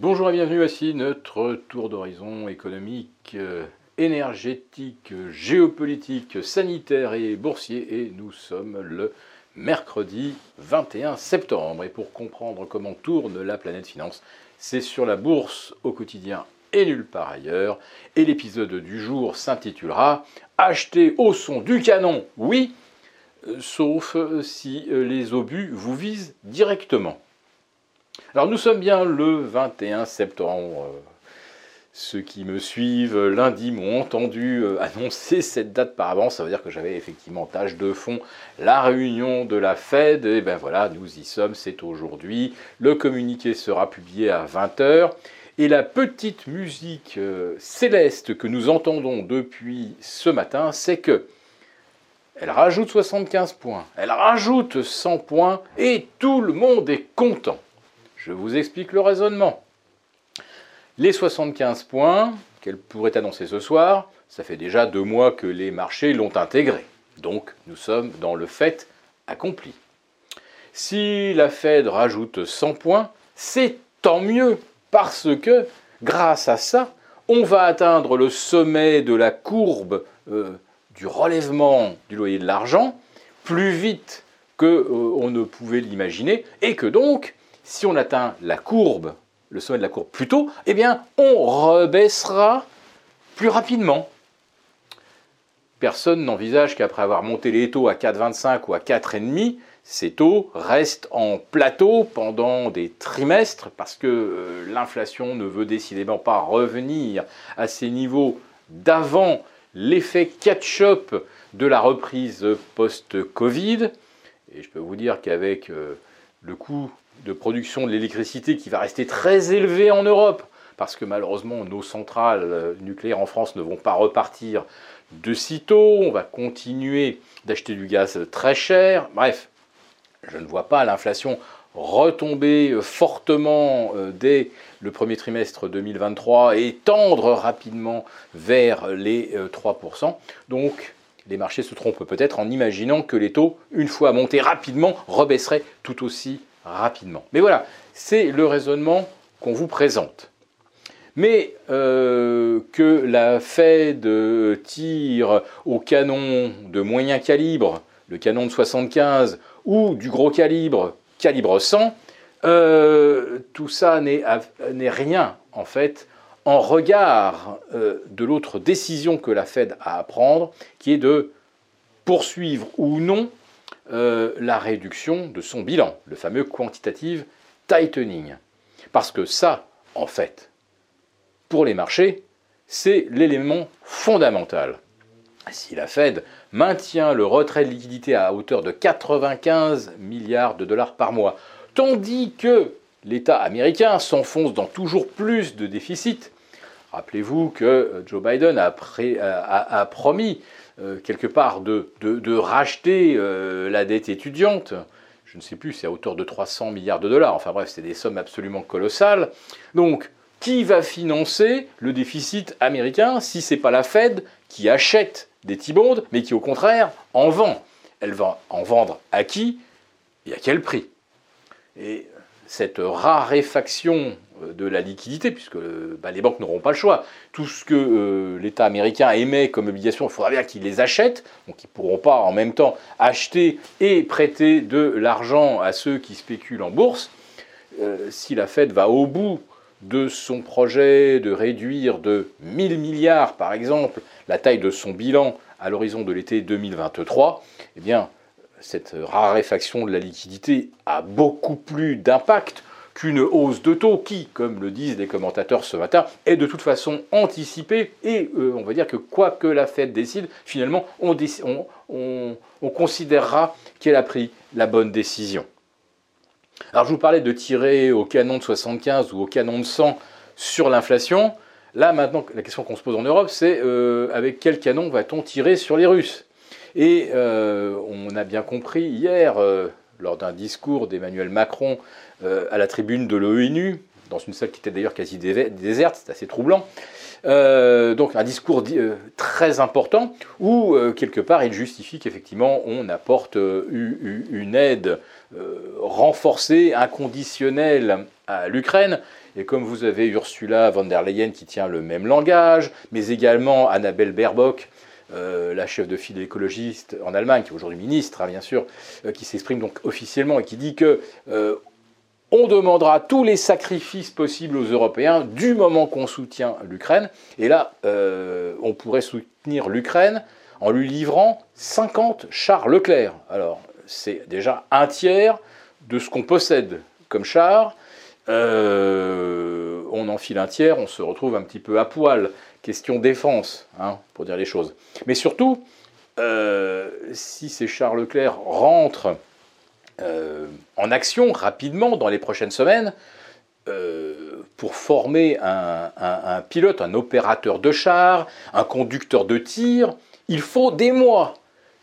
Bonjour et bienvenue, voici notre tour d'horizon économique, euh, énergétique, géopolitique, sanitaire et boursier. Et nous sommes le mercredi 21 septembre. Et pour comprendre comment tourne la planète finance, c'est sur la bourse au quotidien et nulle part ailleurs. Et l'épisode du jour s'intitulera Acheter au son du canon, oui, euh, sauf si euh, les obus vous visent directement. Alors nous sommes bien le 21 septembre. Ceux qui me suivent lundi m'ont entendu euh, annoncer cette date par avance. Ça veut dire que j'avais effectivement tâche de fond la réunion de la Fed. Et ben voilà, nous y sommes, c'est aujourd'hui. Le communiqué sera publié à 20h. Et la petite musique euh, céleste que nous entendons depuis ce matin, c'est que elle rajoute 75 points, elle rajoute 100 points et tout le monde est content. Je vous explique le raisonnement. Les 75 points qu'elle pourrait annoncer ce soir, ça fait déjà deux mois que les marchés l'ont intégré. Donc nous sommes dans le fait accompli. Si la Fed rajoute 100 points, c'est tant mieux parce que grâce à ça, on va atteindre le sommet de la courbe euh, du relèvement du loyer de l'argent plus vite qu'on euh, ne pouvait l'imaginer et que donc si on atteint la courbe, le sommet de la courbe plus tôt, eh bien, on rebaissera plus rapidement. Personne n'envisage qu'après avoir monté les taux à 4,25 ou à 4,5, ces taux restent en plateau pendant des trimestres parce que euh, l'inflation ne veut décidément pas revenir à ces niveaux d'avant l'effet catch-up de la reprise post-Covid. Et je peux vous dire qu'avec euh, le coût de production de l'électricité qui va rester très élevé en Europe, parce que malheureusement nos centrales euh, nucléaires en France ne vont pas repartir de sitôt, on va continuer d'acheter du gaz très cher, bref, je ne vois pas l'inflation retomber euh, fortement euh, dès le premier trimestre 2023 et tendre rapidement vers les 3%. Donc les marchés se trompent. Peut-être en imaginant que les taux, une fois montés rapidement, rebaisseraient tout aussi rapidement. Mais voilà, c'est le raisonnement qu'on vous présente. Mais euh, que la Fed tire au canon de moyen calibre, le canon de 75, ou du gros calibre, calibre 100, euh, tout ça n'est rien en fait en regard euh, de l'autre décision que la Fed a à prendre, qui est de poursuivre ou non euh, la réduction de son bilan, le fameux quantitative tightening. Parce que ça, en fait, pour les marchés, c'est l'élément fondamental. Si la Fed maintient le retrait de liquidité à hauteur de 95 milliards de dollars par mois, tandis que l'État américain s'enfonce dans toujours plus de déficits, rappelez-vous que Joe Biden a promis euh, quelque part de, racheter euh, la dette étudiante. Je ne sais plus, c'est à hauteur de 300 milliards de dollars. Enfin bref, c'est des sommes absolument colossales. Donc, qui va financer le déficit américain si ce n'est pas la Fed qui achète des T-bonds, mais qui au contraire en vend? Elle va en vendre à qui? Et à quel prix? Et cette raréfaction de la liquidité, puisque bah, les banques n'auront pas le choix. Tout ce que euh, l'État américain émet comme obligation, il faudra bien qu'ils les achètent, donc ils ne pourront pas en même temps acheter et prêter de l'argent à ceux qui spéculent en bourse. Euh, si la Fed va au bout de son projet de réduire de 1000 milliards, par exemple, la taille de son bilan à l'horizon de l'été 2023, eh bien, cette raréfaction de la liquidité a beaucoup plus d'impact qu'une hausse de taux qui, comme le disent les commentateurs ce matin, est de toute façon anticipée et euh, on va dire que quoi que la Fed décide, finalement, on, considérera qu'elle a pris la bonne décision. Alors je vous parlais de tirer au canon de 75 ou au canon de 100 sur l'inflation. Là maintenant, la question qu'on se pose en Europe, c'est euh, avec quel canon va-t-on tirer sur les Russes? Et euh, on a bien compris hier, lors d'un discours d'Emmanuel Macron euh, à la tribune de l'ONU, dans une salle qui était d'ailleurs quasi déserte, c'est assez troublant. Euh, donc un discours euh, très important où quelque part il justifie qu'effectivement on apporte une aide renforcée, inconditionnelle à l'Ukraine. Et comme vous avez Ursula von der Leyen qui tient le même langage, mais également Annabelle Baerbock, la chef de file écologiste en Allemagne, qui est aujourd'hui ministre, hein, bien sûr, qui s'exprime donc officiellement et qui dit que on demandera tous les sacrifices possibles aux Européens du moment qu'on soutient l'Ukraine. Et là, euh, on pourrait soutenir l'Ukraine en lui livrant 50 chars Leclerc. Alors, c'est déjà un tiers de ce qu'on possède comme chars. Euh, on enfile un tiers, on se retrouve un petit peu à poil. Question défense, hein, pour dire les choses. Mais surtout, euh, si ces chars Leclerc rentrent euh, en action rapidement dans les prochaines semaines euh, pour former un, pilote, un opérateur de char, un conducteur de tir. Il faut des mois.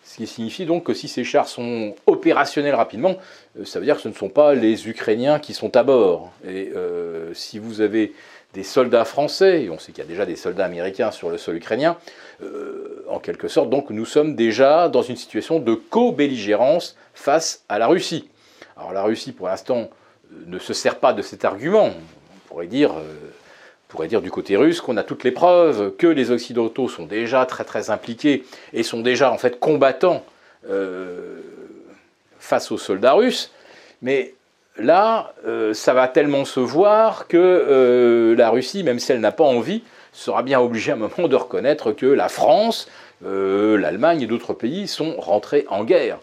Ce qui signifie donc que si ces chars sont opérationnels rapidement, euh, ça veut dire que ce ne sont pas les Ukrainiens qui sont à bord. Et si vous avez des soldats français, et on sait qu'il y a déjà des soldats américains sur le sol ukrainien, en quelque sorte, donc nous sommes déjà dans une situation de co-belligérance face à la Russie. Alors la Russie, pour l'instant, euh, ne se sert pas de cet argument. On pourrait dire, euh, pourrait dire du côté russe qu'on a toutes les preuves que les Occidentaux sont déjà très très impliqués et sont déjà en fait combattants euh, face aux soldats russes. Mais là, ça va tellement se voir que la Russie, même si elle n'a pas envie, sera bien obligée à un moment de reconnaître que la France, l'Allemagne et d'autres pays sont rentrés en guerre.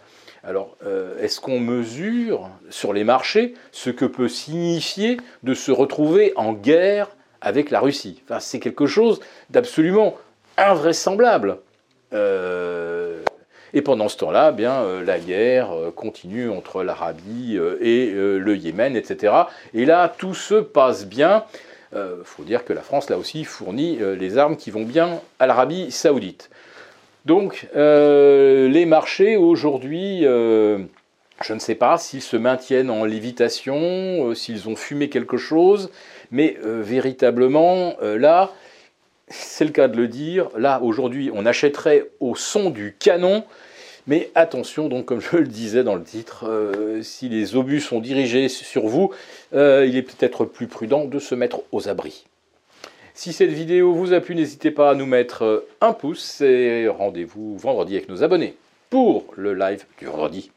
Alors, euh, est-ce qu'on mesure sur les marchés ce que peut signifier de se retrouver en guerre avec la Russie enfin, C'est quelque chose d'absolument invraisemblable. Euh, et pendant ce temps-là, eh bien, euh, la guerre continue entre l'Arabie et le Yémen, etc. Et là, tout se passe bien. Il faut dire que la France, là aussi, fournit les armes qui vont bien à l'Arabie saoudite. Donc euh, les marchés aujourd'hui, euh, je ne sais pas s'ils se maintiennent en lévitation, euh, s'ils ont fumé quelque chose, mais véritablement là, c'est le cas de le dire, là aujourd'hui on achèterait au son du canon, mais attention donc comme je le disais dans le titre, si les obus sont dirigés sur vous, il est peut-être plus prudent de se mettre aux abris. Si cette vidéo vous a plu, n'hésitez pas à nous mettre euh, un pouce et rendez-vous vendredi avec nos abonnés pour le live du vendredi.